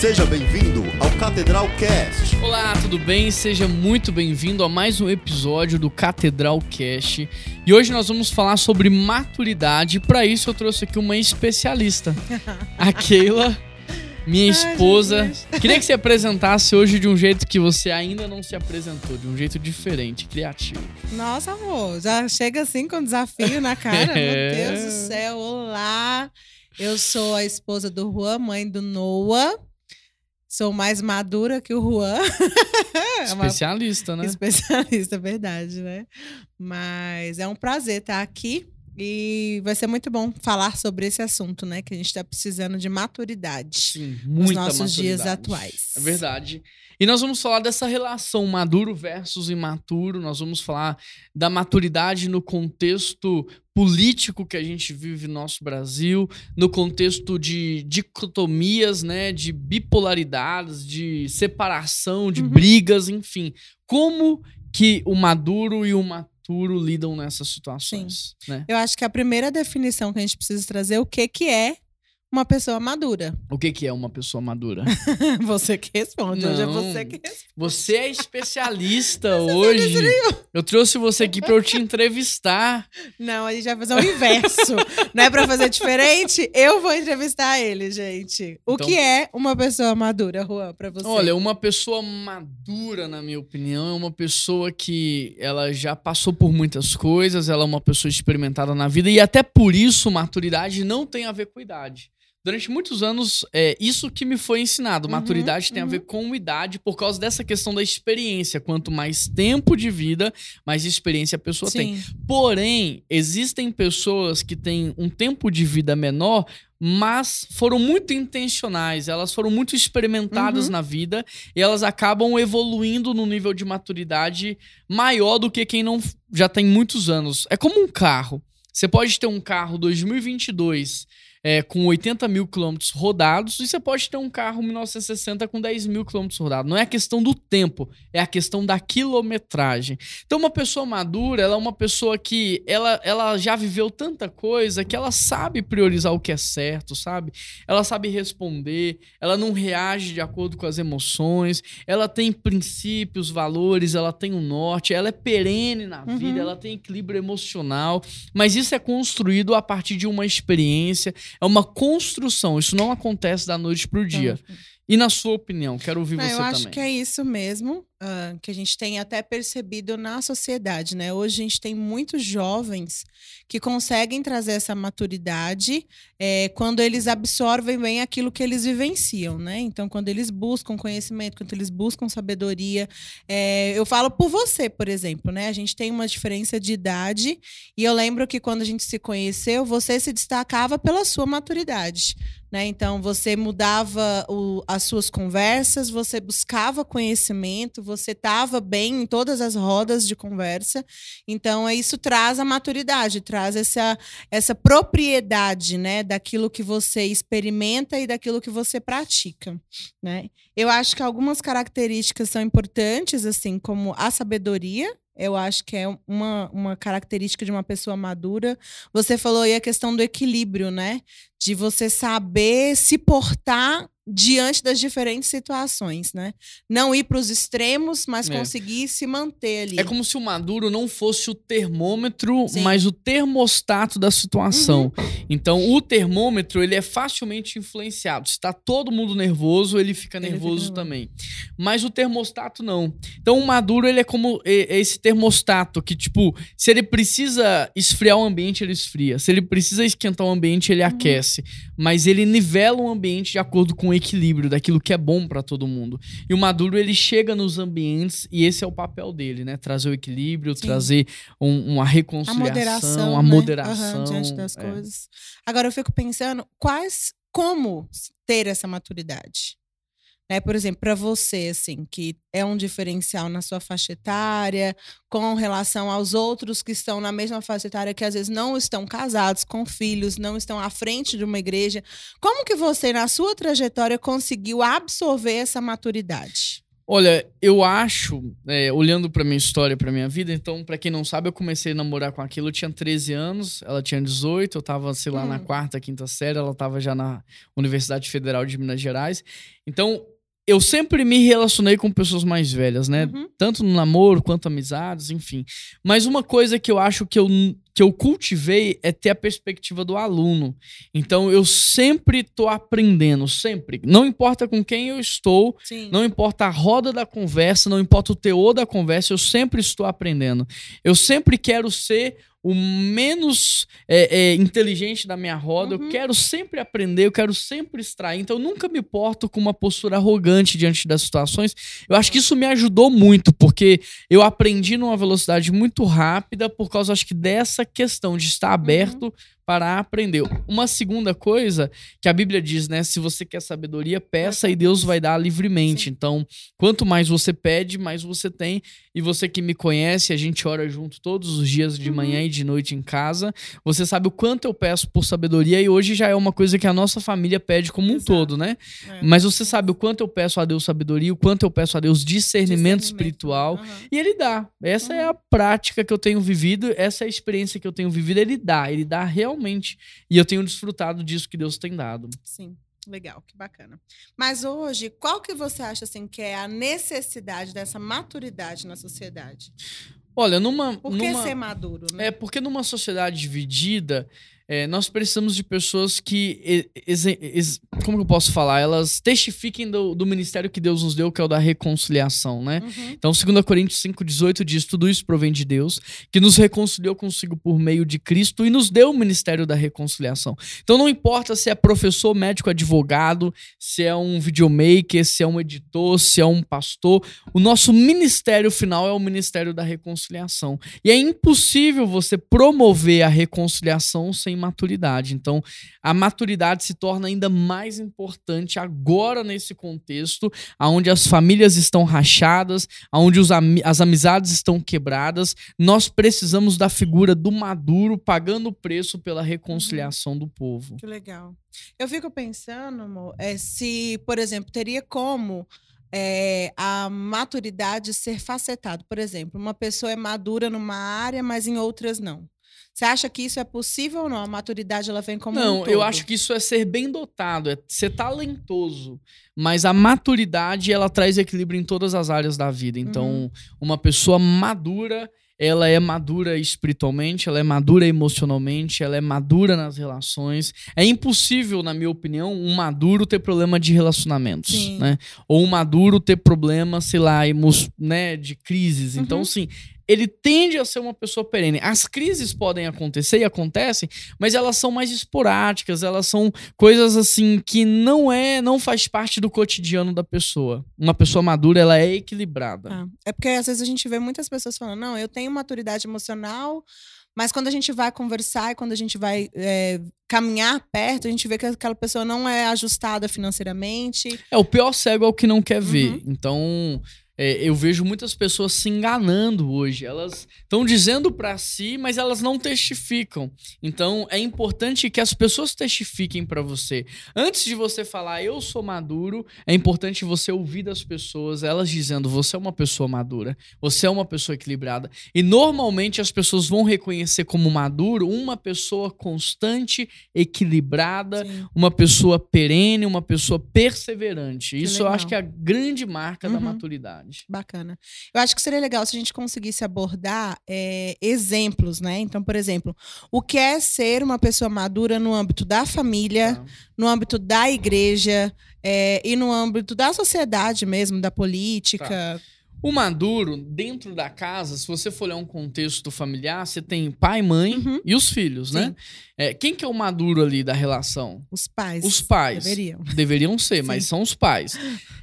Seja bem-vindo ao Catedral Cast. Olá, tudo bem? Seja muito bem-vindo a mais um episódio do Catedral Cast. E hoje nós vamos falar sobre maturidade. Para isso eu trouxe aqui uma especialista, a Keila, minha esposa. Ai, Queria que você apresentasse hoje de um jeito que você ainda não se apresentou, de um jeito diferente, criativo. Nossa, amor, já chega assim com desafio na cara. É. Meu Deus do céu, olá. Eu sou a esposa do Juan, mãe do Noah. Sou mais madura que o Juan. É uma Especialista, né? especialista, é verdade, né? Mas é um prazer estar aqui e vai ser muito bom falar sobre esse assunto, né? Que a gente está precisando de maturidade Sim, nos nossos dias maturidade. atuais. É verdade. E nós vamos falar dessa relação maduro versus imaturo. Nós vamos falar da maturidade no contexto político que a gente vive no nosso Brasil, no contexto de dicotomias, né, de bipolaridades, de separação, de Uhum. brigas, enfim. Como que o maduro e o maturo lidam nessas situações, né? Eu acho que a primeira definição que a gente precisa trazer é o que, que é uma pessoa madura. O que que é uma pessoa madura? Você que responde, hoje é Não. você que responde. Você é especialista hoje. Eu trouxe você aqui para eu te entrevistar. Não, a gente vai fazer o inverso. Não é pra fazer diferente? Eu vou entrevistar ele, gente. O Então- que é uma pessoa madura, Juan, pra você? Olha, uma pessoa madura, na minha opinião, é uma pessoa que ela já passou por muitas coisas, ela é uma pessoa experimentada na vida e até por isso maturidade não tem a ver com idade. Durante muitos anos, é isso que me foi ensinado. Uhum, Maturidade tem a ver com idade por causa dessa questão da experiência. Quanto mais tempo de vida, mais experiência a pessoa tem. Sim. Porém, existem pessoas que têm um tempo de vida menor, mas foram muito intencionais, elas foram muito experimentadas Uhum. na vida e elas acabam evoluindo no nível de maturidade maior do que quem não já tem muitos anos. É como um carro. Você pode ter um carro 2022 é, com 80 mil quilômetros rodados e você pode ter um carro 1960 com 10 mil quilômetros rodados. Não é a questão do tempo, é a questão da quilometragem. Então, uma pessoa madura, ela é uma pessoa que ela, ela já viveu tanta coisa que ela sabe priorizar o que é certo, sabe? Ela sabe responder, ela não reage de acordo com as emoções, ela tem princípios, valores, ela tem um norte, ela é perene na Uhum. vida, ela tem equilíbrio emocional, mas isso é construído a partir de uma experiência, é uma construção, isso não acontece da noite pro dia. E na sua opinião, quero ouvir Não, você eu acho também. que é isso mesmo ah, que a gente tem até percebido na sociedade, né? Hoje a gente tem muitos jovens que conseguem trazer essa maturidade eh, quando eles absorvem bem aquilo que eles vivenciam, né? Então, quando eles buscam conhecimento, quando eles buscam sabedoria. eh, eu falo por você, por exemplo, né? A gente tem uma diferença de idade e eu lembro que quando a gente se conheceu, você se destacava pela sua maturidade. Né? Então, você mudava o- as suas conversas, você buscava conhecimento, você estava bem em todas as rodas de conversa. Então, é isso traz a maturidade, traz essa, essa propriedade né? daquilo que você experimenta e daquilo que você pratica. Né? Eu acho que algumas características são importantes, assim, como a sabedoria. Eu acho que é uma, uma característica de uma pessoa madura. Você falou aí a questão do equilíbrio, né? de você saber se portar diante das diferentes situações, né? Não ir para os extremos, mas É. conseguir se manter ali. É como se o maduro não fosse o termômetro, Sim. Uhum. mas o termostato da situação. Então, o termômetro, ele é facilmente influenciado. Se tá todo mundo nervoso, ele fica Ele fica nervoso nervoso. também. Mas o termostato não. Então, o maduro, ele é como e- esse termostato que, tipo, se ele precisa esfriar o ambiente, ele esfria. Se ele precisa esquentar o ambiente, Uhum. ele aquece. Mas ele nivela o ambiente de acordo com equilíbrio daquilo que é bom pra todo mundo. E o maduro, ele chega nos ambientes e esse é o papel dele, né? Trazer o equilíbrio, Sim. trazer um- uma a reconciliação, moderação, a né? moderação. Aham, diante das é. coisas. Agora eu fico pensando quais, como ter essa maturidade, né? Por exemplo, para você assim, que é um diferencial na sua faixa etária, com relação aos outros que estão na mesma faixa etária que às vezes não estão casados, com filhos, não estão à frente de uma igreja, como que você na sua trajetória conseguiu absorver essa maturidade? Olha, eu acho, é, olhando pra minha história, pra minha vida, então, pra quem não sabe, eu comecei a namorar com aquilo, eu tinha 13 anos, ela tinha 18, eu tava, sei lá, na Hum. quarta, quinta série, ela tava já na Universidade Federal de Minas Gerais. Então, eu sempre me relacionei com pessoas mais velhas, né? Uhum. Tanto no namoro quanto amizades, enfim. Mas uma coisa que eu acho que eu, que eu cultivei é ter a perspectiva do aluno. Então eu sempre tô aprendendo, sempre. Não importa com quem eu estou, Sim. não importa a roda da conversa, não importa o teor da conversa, eu sempre estou aprendendo. Eu sempre quero ser o menos é, é, inteligente da minha roda, Uhum. eu quero sempre aprender, eu quero sempre extrair. Então eu nunca me porto com uma postura arrogante diante das situações. Eu acho que isso me ajudou muito, porque eu aprendi numa velocidade muito rápida por causa, acho que, dessa questão de estar aberto para aprender. Uma segunda coisa que a Bíblia diz, né? Se você quer sabedoria, peça e Deus vai dar livremente. Sim. Então, quanto mais você pede, mais você tem. E você que me conhece, a gente ora junto todos os dias, de Uhum. manhã e de noite em casa. Você sabe o quanto eu peço por sabedoria e hoje já é uma coisa que a nossa família pede como um Exato. todo, né? É. Mas você sabe o quanto eu peço a Deus sabedoria, o quanto eu peço a Deus discernimento, Discernimento. espiritual. Aham. E ele dá. Essa é a prática que eu tenho vivido, essa é a experiência que eu tenho vivido. Ele dá, ele dá realmente. E eu tenho desfrutado disso que Deus tem dado. Sim, legal, que bacana. Mas hoje, qual que você acha assim que é a necessidade dessa maturidade na sociedade? Olha, numa. Por que numa... ser maduro, né? É porque numa sociedade dividida, é, nós precisamos de pessoas que. e- exe- ex- como eu posso falar? Elas testifiquem do, do ministério que Deus nos deu, que é o da reconciliação, né? Uhum. Então, 2 Coríntios 5,18 diz: Tudo isso provém de Deus, que nos reconciliou consigo por meio de Cristo e nos deu o ministério da reconciliação. Então, não importa se é professor, médico, advogado, se é um videomaker, se é um editor, se é um pastor, o nosso ministério final é o ministério da reconciliação. E é impossível você promover a reconciliação sem maturidade. Então, a maturidade se torna ainda mais importante agora nesse contexto, onde as famílias estão rachadas, onde ami- as amizades estão quebradas. Nós precisamos da figura do maduro pagando o preço pela reconciliação do povo. Que legal. Eu fico pensando, amor, é, se, por exemplo, teria como é, a maturidade ser facetado. Por exemplo, uma pessoa é madura numa área, mas em outras não. Você acha que isso é possível ou não? A maturidade ela vem como um Não, eu todo? acho que isso é ser bem dotado, é ser talentoso. Mas a maturidade, ela traz equilíbrio em todas as áreas da vida. Então, Uhum. uma pessoa madura, ela é madura espiritualmente, ela é madura emocionalmente, ela é madura nas relações. É impossível, na minha opinião, um maduro ter problema de relacionamentos, Sim. né? Ou um maduro ter problema, sei lá, emo né, de crises. Então, Uhum. sim, ele tende a ser uma pessoa perene. As crises podem acontecer e acontecem, mas elas são mais esporádicas, elas são coisas assim que não é, não faz parte do cotidiano da pessoa. Uma pessoa madura, ela é equilibrada. Ah, é porque às vezes a gente vê muitas pessoas falando, não, eu tenho maturidade emocional, mas quando a gente vai conversar e quando a gente vai é, caminhar perto, a gente vê que aquela pessoa não é ajustada financeiramente. É, o pior cego é o que não quer ver. Uhum. Então, é, eu vejo muitas pessoas se enganando hoje. Elas estão dizendo pra si, mas elas não testificam. Então, é importante que as pessoas testifiquem pra você. Antes de você falar, eu sou maduro, é importante você ouvir das pessoas, elas dizendo, você é uma pessoa madura, você é uma pessoa equilibrada. E normalmente as pessoas vão reconhecer como maduro uma pessoa constante, equilibrada, Sim. uma pessoa perene, uma pessoa perseverante. Isso eu legal. acho que é a grande marca da Uhum. Maturidade. Bacana. Eu acho que seria legal se a gente conseguisse abordar é, exemplos, né? Então, por exemplo, o que é ser uma pessoa madura no âmbito da família, Tá? no âmbito da igreja é, e no âmbito da sociedade mesmo, da política. O maduro, dentro da casa, se você for olhar um contexto familiar, você tem pai, mãe Uhum. e os filhos, né? Sim. É, quem que é o maduro ali da relação? Os pais. Os pais. Deveriam. Deveriam ser, mas são os pais.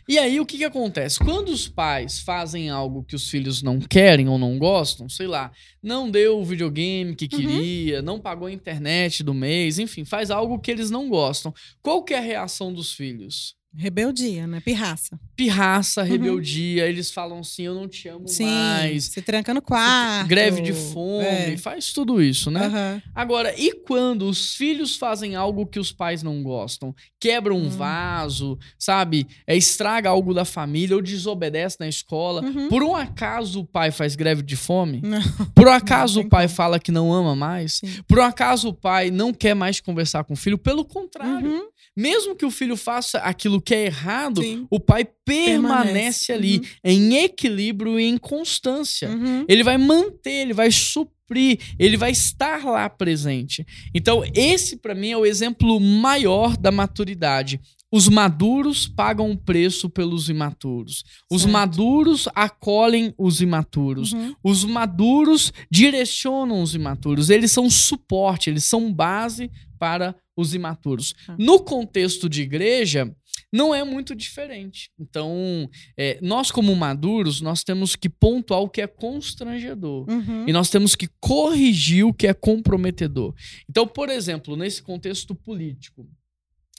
E aí, o que, que acontece? Quando os pais fazem algo que os filhos não querem ou não gostam, sei lá, não deu o videogame que Uhum. queria, não pagou a internet do mês, enfim, faz algo que eles não gostam. Qual que é a reação dos filhos? Rebeldia, né? Pirraça. Pirraça, rebeldia, eles falam assim, eu não te amo Uhum. Sim. mais. Se tranca no quarto. Greve de fome, É. faz tudo isso, né? Aham. Agora, e quando os filhos fazem algo que os pais não gostam? Quebram um Hum. vaso, sabe? É, estraga algo da família ou desobedece na escola. Uhum. Por um acaso o pai faz greve de fome? Não. Por um acaso o pai fala que não ama mais? Sim. Por um acaso o pai não quer mais conversar com o filho? Pelo contrário, Uhum. mesmo que o filho faça aquilo que é errado, Sim. o pai permanece, Permanece. ali Uhum. em equilíbrio e em constância. Uhum. Ele vai manter, ele vai suprir, ele vai estar lá presente. Então, esse para mim é o exemplo maior da maturidade. Os maduros pagam o preço pelos imaturos. Os Certo. maduros acolhem os imaturos. Uhum. Os maduros direcionam os imaturos. Eles são suporte, eles são base para os imaturos. Tá. No contexto de igreja, não é muito diferente. Então, é, nós como maduros, nós temos que pontuar o que é constrangedor. Uhum. E nós temos que corrigir o que é comprometedor. Então, por exemplo, nesse contexto político,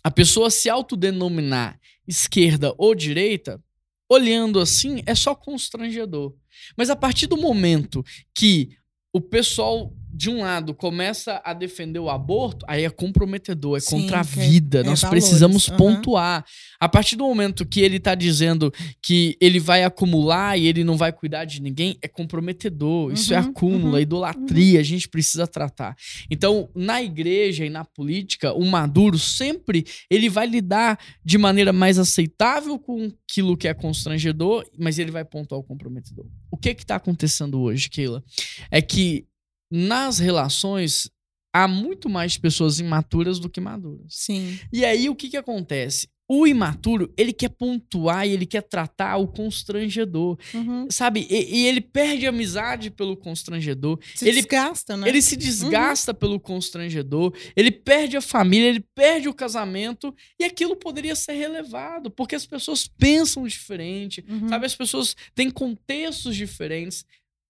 a pessoa se autodenominar esquerda ou direita, olhando assim, é só constrangedor. Mas a partir do momento que o pessoal de um lado começa a defender o aborto, aí é comprometedor, é Sim, contra a é- vida. é Nós precisamos pontuar. A partir do momento que ele tá dizendo que ele vai acumular e ele não vai cuidar de ninguém, é comprometedor. Isso é Uhum, acúmulo, uhum, é idolatria, a gente precisa tratar. Então, na igreja e na política, o maduro sempre ele vai lidar de maneira mais aceitável com aquilo que é constrangedor, mas ele vai pontuar o comprometedor. O que que tá acontecendo hoje, Keila? É que nas relações há muito mais pessoas imaturas do que maduras. Sim. E aí o que que acontece? O imaturo, ele quer pontuar e ele quer tratar o constrangedor, Uhum. sabe? E, e ele perde amizade pelo constrangedor, Se ele desgasta, né? ele se desgasta pelo constrangedor, ele perde a família, ele perde o casamento e aquilo poderia ser relevado, porque as pessoas pensam diferente, Uhum. sabe? As pessoas têm contextos diferentes,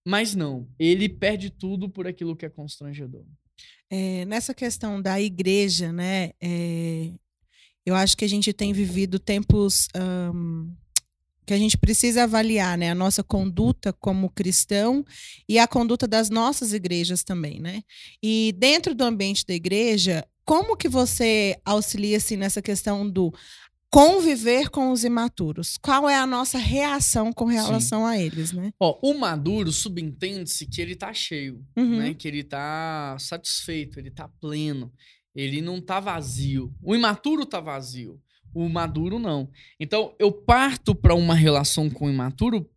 mas não, ele perde tudo por aquilo que é constrangedor. É, nessa questão da igreja, né? é, eu acho que a gente tem vivido tempos ahn, que a gente precisa avaliar, né? A nossa conduta como cristão e a conduta das nossas igrejas também, né? E dentro do ambiente da igreja, como que você auxilia assim nessa questão do conviver com os imaturos? Qual é a nossa reação com relação a eles, né? Ó, o maduro subentende-se que ele tá cheio, Uhum. né? Que ele tá satisfeito, ele tá pleno, ele não tá vazio. O imaturo tá vazio, o maduro não. Então, eu parto para uma relação com o imaturo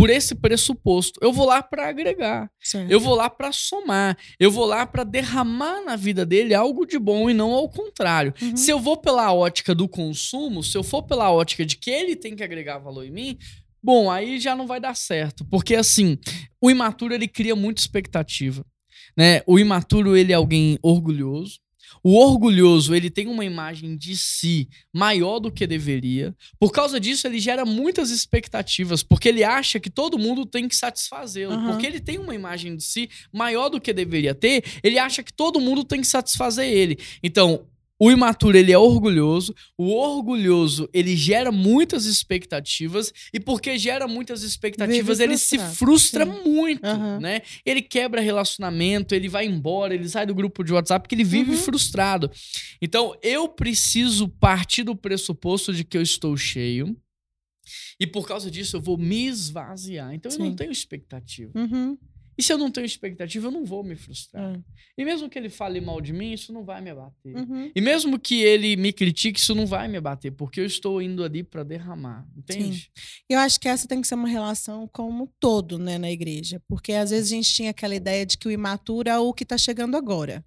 por esse pressuposto. Eu vou lá para agregar, Certo. eu vou lá para somar, eu vou lá para derramar na vida dele algo de bom e não ao contrário. Uhum. Se eu vou pela ótica do consumo, se eu for pela ótica de que ele tem que agregar valor em mim, bom, aí já não vai dar certo, porque assim, o imaturo ele cria muita expectativa, né? O imaturo ele é alguém orgulhoso. O orgulhoso, ele tem uma imagem de si maior do que deveria. Por causa disso, ele gera muitas expectativas, porque ele acha que todo mundo tem que satisfazê-lo. Aham. Porque ele tem uma imagem de si maior do que deveria ter, ele acha que todo mundo tem que satisfazer ele. Então, o imaturo, ele é orgulhoso. O orgulhoso, ele gera muitas expectativas. E porque gera muitas expectativas, ele se frustra sim. muito, Aham. né? Ele quebra relacionamento, ele vai embora, ele sai do grupo de WhatsApp porque ele vive Uhum. frustrado. Então, eu preciso partir do pressuposto de que eu estou cheio. E por causa disso, eu vou me esvaziar. Então, eu não Sim. tenho expectativa. Uhum. E se eu não tenho expectativa, eu não vou me frustrar. É. E mesmo que ele fale mal de mim, isso não vai me abater. Uhum. E mesmo que ele me critique, isso não vai me abater, porque eu estou indo ali para derramar. Entende? Eu acho que essa tem que ser uma relação como um todo, né, na igreja. Porque às vezes a gente tinha aquela ideia de que o imaturo é o que está chegando agora.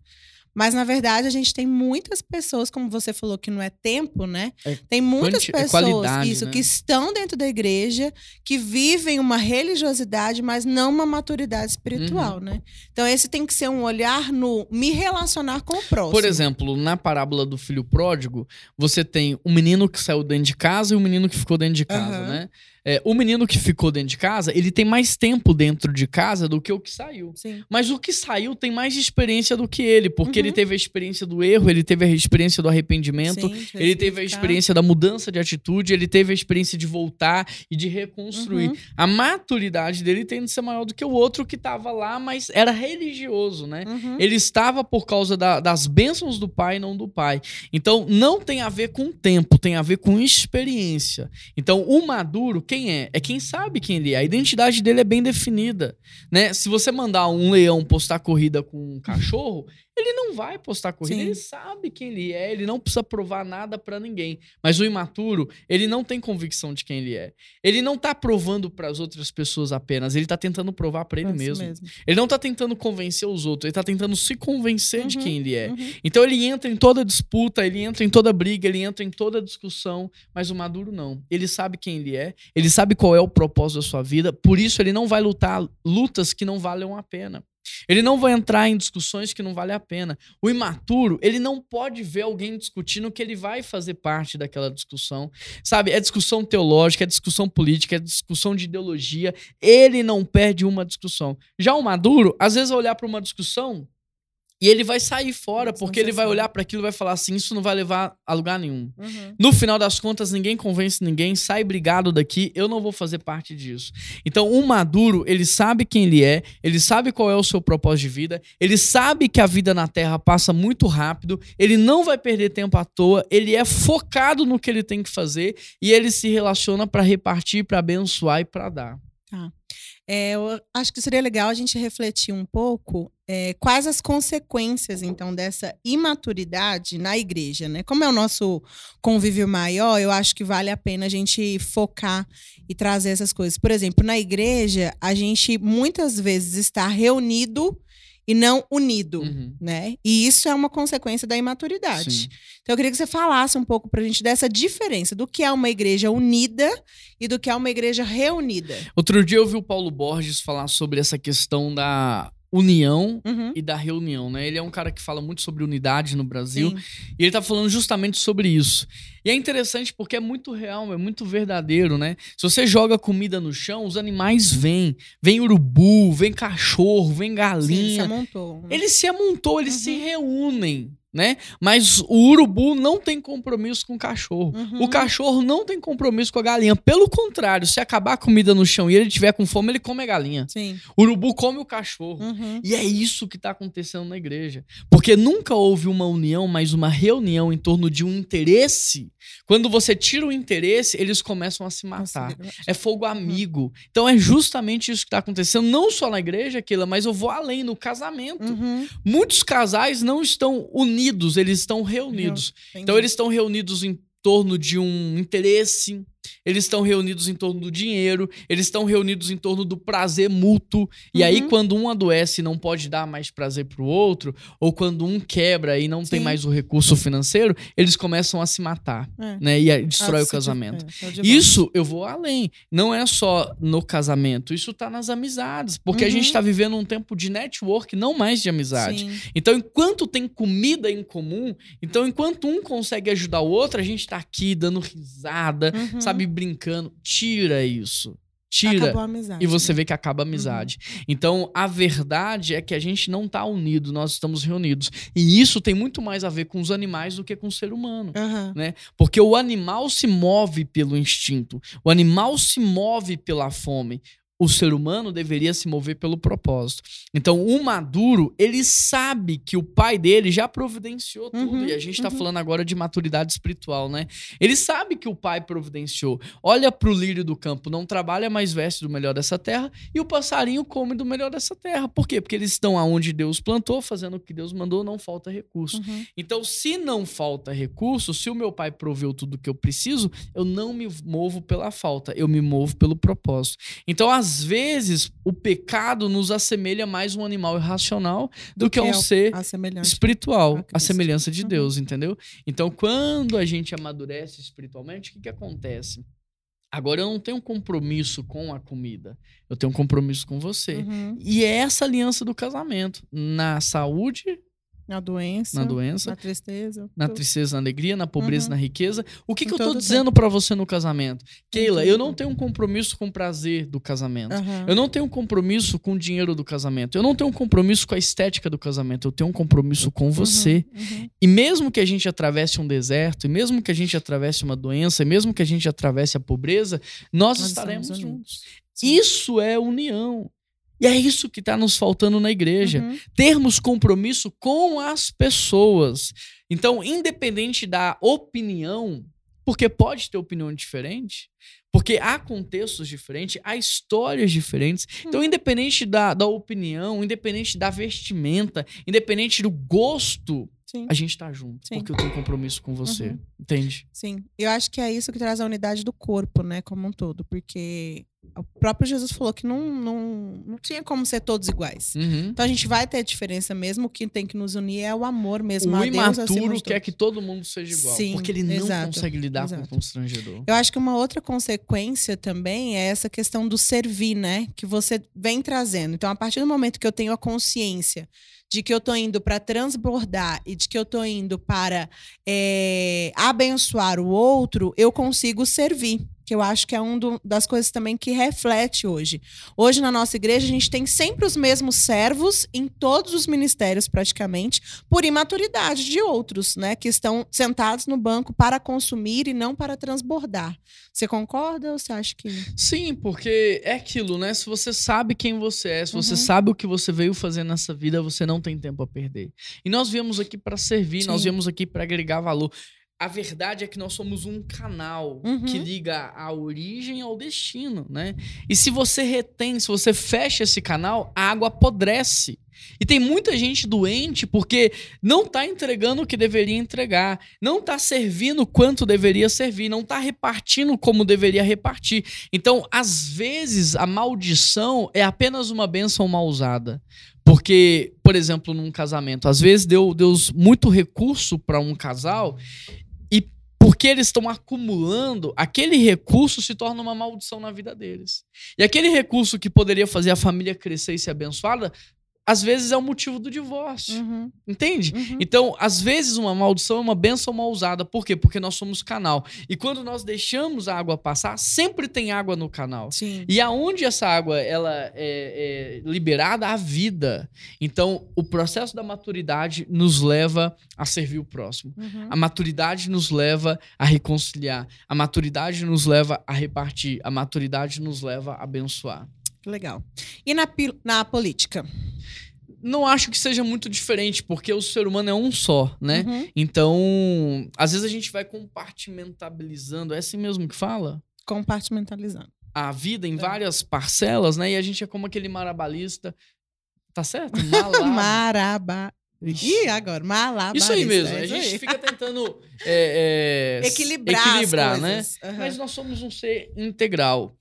Mas, na verdade, a gente tem muitas pessoas, como você falou, que não é tempo, né? É tem muitas é pessoas, qualidade, isso, né? que estão dentro da igreja, que vivem uma religiosidade, mas não uma maturidade espiritual, Uhum. né? Então, esse tem que ser um olhar no me relacionar com o próximo. Por exemplo, na parábola do filho pródigo, você tem um menino que saiu dentro de casa e um menino que ficou dentro de casa, Aham. né? É, o menino que ficou dentro de casa, ele tem mais tempo dentro de casa do que o que saiu. Sim. Mas o que saiu tem mais experiência do que ele, porque Uhum. ele teve a experiência do erro, ele teve a experiência do arrependimento, Sim, ele teve a experiência da mudança de atitude, ele teve a experiência de voltar e de reconstruir. Uhum. A maturidade dele tem de ser maior do que o outro que estava lá, mas era religioso, né? Uhum. Ele estava por causa da- das bênçãos do pai, não do pai. Então, não tem a ver com tempo, tem a ver com experiência. Então, o maduro, quem é? É quem sabe quem ele é. A identidade dele é bem definida. Né? Se você mandar um leão postar corrida com um cachorro, ele não vai postar corrida. Sim. Ele sabe quem ele é, ele não precisa provar nada pra ninguém. Mas o imaturo, ele não tem convicção de quem ele é. Ele não tá provando pras outras pessoas apenas, ele tá tentando provar pra ele Isso mesmo. Ele não tá tentando convencer os outros, ele tá tentando se convencer de Uhum, quem ele é. Uhum. Então ele entra em toda disputa, ele entra em toda briga, ele entra em toda discussão, mas o Maduro não. Ele sabe quem ele é, ele sabe qual é o propósito da sua vida, por isso ele não vai lutar lutas que não valham a pena. Ele não vai entrar em discussões que não valem a pena. O imaturo, ele não pode ver alguém discutindo que ele vai fazer parte daquela discussão. Sabe? É discussão teológica, é discussão política, é discussão de ideologia. Ele não perde uma discussão. Já o maduro, às vezes olhar para uma discussão e ele vai sair fora, porque ele vai olhar para aquilo e vai falar assim: isso não vai levar a lugar nenhum. Uhum. No final das contas, ninguém convence ninguém, sai brigado daqui, eu não vou fazer parte disso. Então, o maduro, ele sabe quem ele é, ele sabe qual é o seu propósito de vida, ele sabe que a vida na Terra passa muito rápido, ele não vai perder tempo à toa, ele é focado no que ele tem que fazer e ele se relaciona para repartir, para abençoar e para dar. É, eu acho que seria legal a gente refletir um pouco é, quais as consequências, então, dessa imaturidade na igreja, né? Como é o nosso convívio maior, eu acho que vale a pena a gente focar e trazer essas coisas. Por exemplo, na igreja, a gente muitas vezes está reunido e não unido, Uhum. né? E isso é uma consequência da imaturidade. Sim. Então eu queria que você falasse um pouco pra gente dessa diferença do que é uma igreja unida e do que é uma igreja reunida. Outro dia eu vi o Paulo Borges falar sobre essa questão da união Uhum. e da reunião, né? Ele é um cara que fala muito sobre unidade no Brasil. Sim. E ele tá falando justamente sobre isso. E é interessante porque é muito real, é muito verdadeiro, né? Se você joga comida no chão, os animais vêm. Vem urubu, vem cachorro, vem Sim, galinha. você montou. né? Eles se amontou, eles Uhum. se reúnem, né? Mas o urubu não tem compromisso com o cachorro. Uhum. O cachorro não tem compromisso com a galinha. Pelo contrário, se acabar a comida no chão e ele tiver com fome, ele come a galinha. Sim. O urubu come o cachorro. Uhum. E é isso que está acontecendo na igreja. Porque nunca houve uma união, mas uma reunião em torno de um interesse. Quando você tira o interesse, eles começam a se matar. É fogo amigo. Então é justamente isso que está acontecendo, não só na igreja, Keila, mas eu vou além, no casamento. Uhum. Muitos casais não estão unidos, eles estão reunidos. Então eles estão reunidos em torno de um interesse, eles estão reunidos em torno do dinheiro, eles estão reunidos em torno do prazer mútuo. E aí, Uhum. quando um adoece e não pode dar mais prazer pro outro, ou quando um quebra e não tem Sim. mais o recurso financeiro, eles começam a se matar, É. né? E destrói Ah, o casamento. é, é. Isso eu vou além. Não é só no casamento, isso tá nas amizades. Porque a Uhum. gente tá vivendo um tempo de network, não mais de amizade. Sim. Então, enquanto tem comida em comum, então enquanto um consegue ajudar o outro, a gente tá aqui dando risada, Uhum. sabe, brincando. Tira isso. Tira. Acabou a amizade. E você né? vê que acaba a amizade. Então, a verdade é que a gente não tá unido, nós estamos reunidos. E isso tem muito mais a ver com os animais do que com o ser humano. Aham. Porque o animal se move pelo instinto, o animal se move pela fome. O ser humano deveria se mover pelo propósito. Então, o maduro, ele sabe que o pai dele já providenciou tudo. Uhum, e a gente tá uhum. falando agora de maturidade espiritual, né? Ele sabe que o pai providenciou. Olha pro lírio do campo, não trabalha, mas veste do melhor dessa terra. E o passarinho come do melhor dessa terra. Por quê? Porque eles estão aonde Deus plantou, fazendo o que Deus mandou, não falta recurso. Uhum. Então, se não falta recurso, se o meu pai proveu tudo que eu preciso, eu não me movo pela falta, eu me movo pelo propósito. Então, às vezes, o pecado nos assemelha mais um animal irracional do, que, que um é ser A espiritual, a a semelhança de Uhum. Deus, entendeu? Então, quando a gente amadurece espiritualmente, o que, que acontece? Agora eu não tenho um compromisso com a comida, eu tenho um compromisso com você. Uhum. E é essa aliança do casamento, na saúde Na doença. na doença, Na tristeza. na tristeza, na alegria, na pobreza, Uhum. na riqueza. O que, que eu tô todo dizendo pra você no casamento? Keila, eu não tenho um compromisso com o prazer do casamento. Aham. Eu não tenho um compromisso com o dinheiro do casamento. Eu não tenho um compromisso com a estética do casamento. Eu tenho um compromisso com você. Uhum. E mesmo que a gente atravesse um deserto, e mesmo que a gente atravesse uma doença, e mesmo que a gente atravesse a pobreza, nós, Nós estaremos juntos. Isso é união. E é isso que está nos faltando na igreja. Uhum. Termos compromisso com as pessoas. Então, independente da opinião, porque pode ter opinião diferente, porque há contextos diferentes, há histórias diferentes. Então, independente da, da opinião, independente da vestimenta, independente do gosto, Sim. a gente tá junto. Sim. Porque eu tenho compromisso com você. Uhum. Entende? Sim, eu acho que é isso que traz a unidade do corpo, né, como um todo, porque o próprio Jesus falou que não, não, não tinha como ser todos iguais. Uhum. Então a gente vai ter diferença mesmo, o que tem que nos unir é o amor mesmo, O acima imaturo quer que todo mundo seja igual. Sim, porque ele não exato, consegue lidar com o exato. constrangedor. Eu acho que uma outra consequência também é essa questão do servir, né? Que você vem trazendo. Então, a partir do momento que eu tenho a consciência de que eu tô indo para transbordar e de que eu tô indo para é, abençoar o outro, eu consigo servir. Que eu acho que é uma das coisas também que reflete hoje. Hoje, na nossa igreja, a gente tem sempre os mesmos servos em todos os ministérios, praticamente, por imaturidade de outros, né? Que estão sentados no banco para consumir e não para transbordar. Você concorda ou você acha que. Sim, porque é aquilo, né? Se você sabe quem você é, se você Uhum. sabe o que você veio fazer nessa vida, você não tem tempo a perder. E nós viemos aqui para servir, nós Sim. viemos aqui para agregar valor. A verdade é que nós somos um canal Uhum. que liga a origem ao destino, né? E se você retém, se você fecha esse canal, a água apodrece. E tem muita gente doente porque não tá entregando o que deveria entregar, não tá servindo quanto deveria servir, não tá repartindo como deveria repartir. Então, às vezes, a maldição é apenas uma bênção mal usada. Porque, por exemplo, num casamento, às vezes deu Deus muito recurso para um casal e porque eles estão acumulando, aquele recurso se torna uma maldição na vida deles. E aquele recurso que poderia fazer a família crescer e ser abençoada, às vezes é o motivo do divórcio. Uhum, Entende? uhum. Então, às vezes, uma maldição é uma benção mal usada. Por quê? Porque nós somos canal. E quando nós deixamos a água passar, sempre tem água no canal. Sim. E aonde essa água ela é, é liberada, a vida. Então, o processo da maturidade nos leva a servir o próximo. Uhum. A maturidade nos leva a reconciliar. A maturidade nos leva a repartir. A maturidade nos leva a abençoar. Legal. E na, na política? Não acho que seja muito diferente, porque o ser humano é um só, né? Uhum. Então, às vezes a gente vai compartimentalizando, é assim mesmo que fala? Compartimentalizando. A vida em É. várias parcelas, né? E a gente é como aquele marabalista. Tá certo? Maraba. Ih, agora, malabarista. Isso aí mesmo. é a isso gente aí. fica tentando é, é, Equilibrar, equilibrar né? Aham. Mas nós somos um ser integral.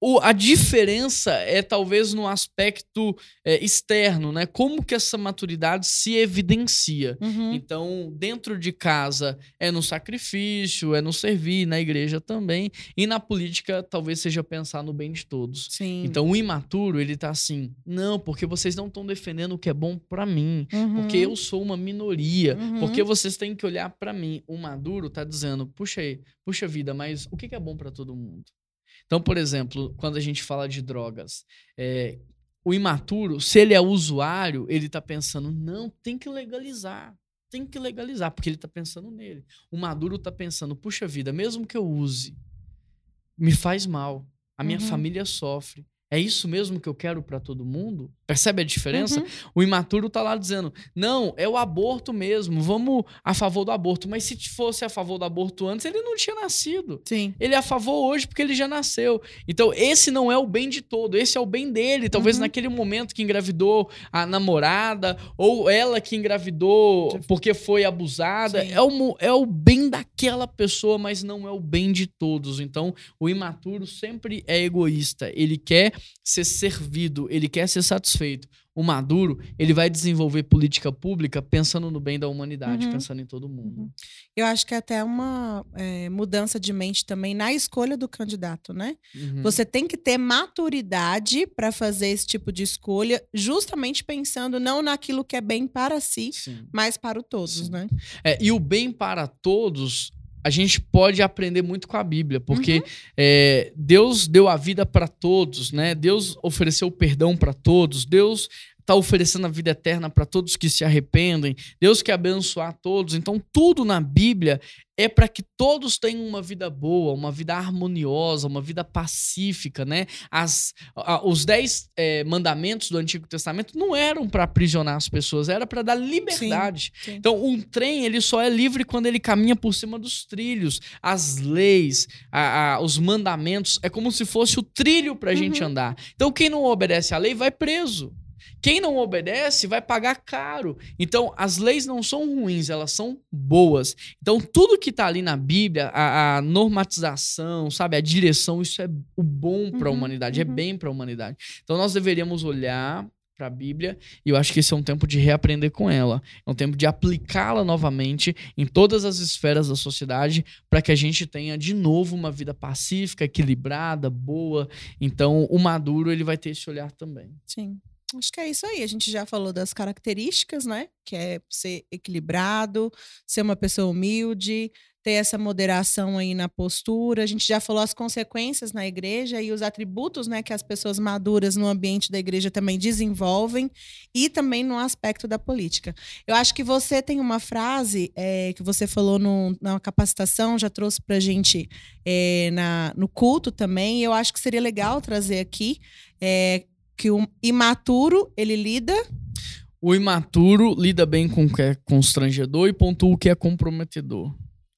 O- a diferença é talvez no aspecto é, externo, né? Como que essa maturidade se evidencia. Uhum. Então, dentro de casa é no sacrifício, é no servir, na igreja também. E na política, talvez seja pensar no bem de todos. Sim. Então, o imaturo, ele tá assim: não, porque vocês não estão defendendo o que é bom pra mim. Uhum. Porque eu sou uma minoria. Uhum. Porque vocês têm que olhar pra mim. O maduro tá dizendo: puxa aí, puxa vida, mas o que que é bom pra todo mundo? Então, por exemplo, quando a gente fala de drogas, é, o imaturo, se ele é usuário, ele tá pensando: não, tem que legalizar. Tem que legalizar, porque ele tá pensando nele. O maduro tá pensando: puxa vida, mesmo que eu use, me faz mal. A minha Uhum. família sofre. É isso mesmo que eu quero pra todo mundo? Percebe a diferença? Uhum. O imaturo tá lá dizendo: não, é o aborto mesmo, vamos a favor do aborto. Mas se fosse a favor do aborto antes, ele não tinha nascido. Sim. Ele é a favor hoje porque ele já nasceu. Então, esse não é o bem de todo, esse é o bem dele. Talvez Uhum. naquele momento que engravidou a namorada, ou ela que engravidou porque foi abusada. Sim. É o, é o bem daquela pessoa, mas não é o bem de todos. Então, o imaturo sempre é egoísta. Ele quer ser servido, ele quer ser satisfeito. Satisfeito. O maduro, ele vai desenvolver política pública pensando no bem da humanidade, Uhum. pensando em todo mundo. Uhum. Eu acho que é até uma é, mudança de mente também na escolha do candidato, né? Uhum. Você tem que ter maturidade para fazer esse tipo de escolha, justamente pensando não naquilo que é bem para si, Sim. mas para o todos, Sim. né? É, e o bem para todos, a gente pode aprender muito com a Bíblia, porque Uhum. é, Deus deu a vida para todos, né? Deus ofereceu perdão para todos, Deus está oferecendo a vida eterna para todos que se arrependem, Deus quer abençoar todos. Então, tudo na Bíblia é para que todos tenham uma vida boa, uma vida harmoniosa, uma vida pacífica, né? As, a- os dez é, mandamentos do Antigo Testamento não eram para aprisionar as pessoas, era para dar liberdade. sim. Então, um trem ele só é livre quando ele caminha por cima dos trilhos, as leis, a- a- os mandamentos. É como se fosse o trilho para a gente Uhum. andar. Então, quem não obedece à lei vai preso. Quem não obedece vai pagar caro. Então, as leis não são ruins, elas são boas. Então, tudo que tá ali na Bíblia, a, a normatização, sabe, a direção, isso é o bom para a Uhum, humanidade, é uhum. bem para a humanidade. Então, nós deveríamos olhar para a Bíblia e eu acho que esse é um tempo de reaprender com ela. É um tempo de aplicá-la novamente em todas as esferas da sociedade para que a gente tenha de novo uma vida pacífica, equilibrada, boa. Então, o maduro ele vai ter esse olhar também. Sim. Acho que é isso aí. A gente já falou das características, né? Que é ser equilibrado, ser uma pessoa humilde, ter essa moderação aí na postura. A gente já falou as consequências na igreja e os atributos, né, que as pessoas maduras no ambiente da igreja também desenvolvem e também no aspecto da política. Eu acho que você tem uma frase eh, que você falou no- na capacitação, já trouxe pra gente eh, na, no culto também. Eu acho que seria legal trazer aqui. eh, que o imaturo ele lida O imaturo lida bem com o que é constrangedor e pontua o que é comprometedor.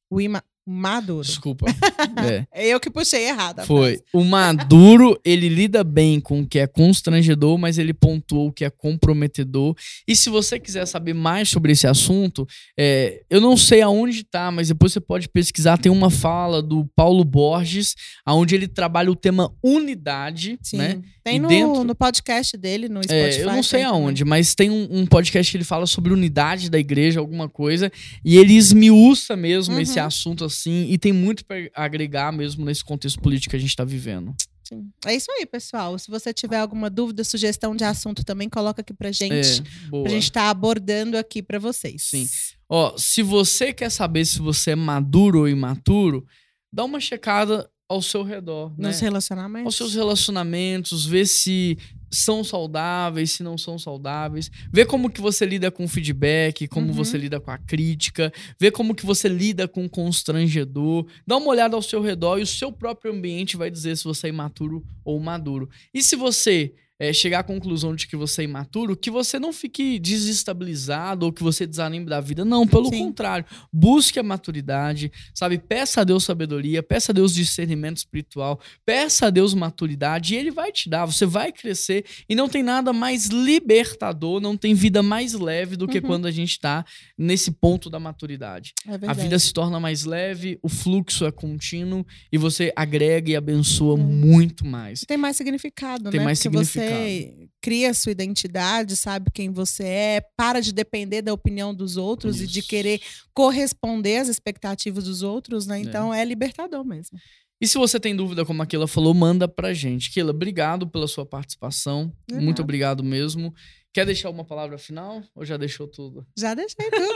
o ima maduro. Desculpa. É. É eu que puxei errado. a Foi. frase. O maduro, ele lida bem com o que é constrangedor, mas ele pontuou o que é comprometedor. E se você quiser saber mais sobre esse assunto, é, eu não sei aonde tá, mas depois você pode pesquisar. Tem uma fala do Paulo Borges, onde ele trabalha o tema unidade, Sim. né? Tem no, dentro- no podcast dele, no Spotify. É, eu não sei tem aonde, mas tem um, um podcast que ele fala sobre unidade da igreja, alguma coisa, e ele esmiuça mesmo Uhum. esse assunto assim, e tem muito pra agregar mesmo nesse contexto político que a gente tá vivendo. Sim. É isso aí, pessoal. Se você tiver alguma dúvida, sugestão de assunto também, coloca aqui pra gente. É, boa. Pra gente estar abordando aqui pra vocês. Sim. Ó, se você quer saber se você é maduro ou imaturo, dá uma checada ao seu redor, né? Nos relacionamentos. aos seus relacionamentos, ver se são saudáveis, se não são saudáveis, ver como que você lida com o feedback, como Uhum. você lida com a crítica, ver como que você lida com o constrangedor, dá uma olhada ao seu redor e o seu próprio ambiente vai dizer se você é imaturo ou maduro. E se você é, chegar à conclusão de que você é imaturo, que você não fique desestabilizado ou que você desanime da vida. Não, pelo Sim. contrário. Busque a maturidade, sabe? Peça a Deus sabedoria, peça a Deus discernimento espiritual, peça a Deus maturidade e Ele vai te dar. Você vai crescer e não tem nada mais libertador, não tem vida mais leve do que Uhum. quando a gente tá nesse ponto da maturidade. É A vida se torna mais leve, o fluxo é contínuo e você agrega e abençoa Hum. muito mais. Tem mais significado, Tem né? mais Porque você cria a sua identidade, sabe quem você é, para de depender da opinião dos outros e de Isso. querer corresponder às expectativas dos outros, né? Então é, libertador mesmo. E se você tem dúvida, como a Keila falou, manda pra gente. Keila, obrigado pela sua participação. De Muito nada. obrigado mesmo. Quer deixar uma palavra final ou já deixou tudo? Já deixei tudo.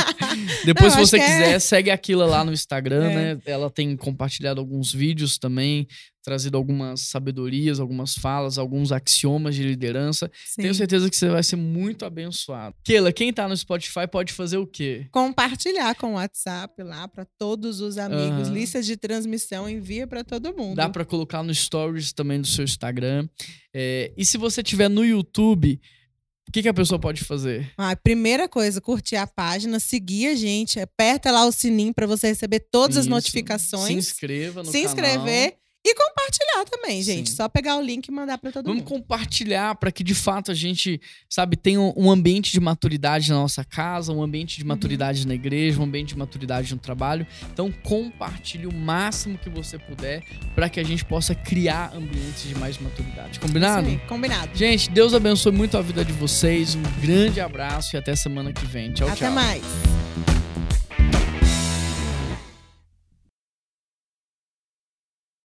Depois, Não, se você é- quiser, segue a Keila lá no Instagram, É. né? Ela tem compartilhado alguns vídeos também, trazido algumas sabedorias, algumas falas, alguns axiomas de liderança. Sim. Tenho certeza que você vai ser muito abençoado. Keila, quem tá no Spotify pode fazer o quê? Compartilhar com o WhatsApp lá para todos os amigos, Aham. listas de transmissão, envia para todo mundo. Dá pra colocar no Stories também do seu Instagram. É, e se você tiver no YouTube, o que, que a pessoa pode fazer? Ah, primeira coisa, curtir a página, seguir a gente, aperta lá o sininho para você receber todas as Isso. notificações. Se inscreva no se canal. inscrever E compartilhar também, gente. Sim. Só pegar o link e mandar pra todo Vamos mundo. compartilhar para que de fato a gente, sabe, tenha um- ambiente de maturidade na nossa casa, um ambiente de maturidade na igreja, um ambiente de maturidade no trabalho. Então compartilhe o máximo que você puder para que a gente possa criar ambientes de mais maturidade. Combinado? Aí, Combinado. Gente, Deus abençoe muito a vida de vocês. Um grande abraço e até semana que vem. Tchau, Até tchau. mais.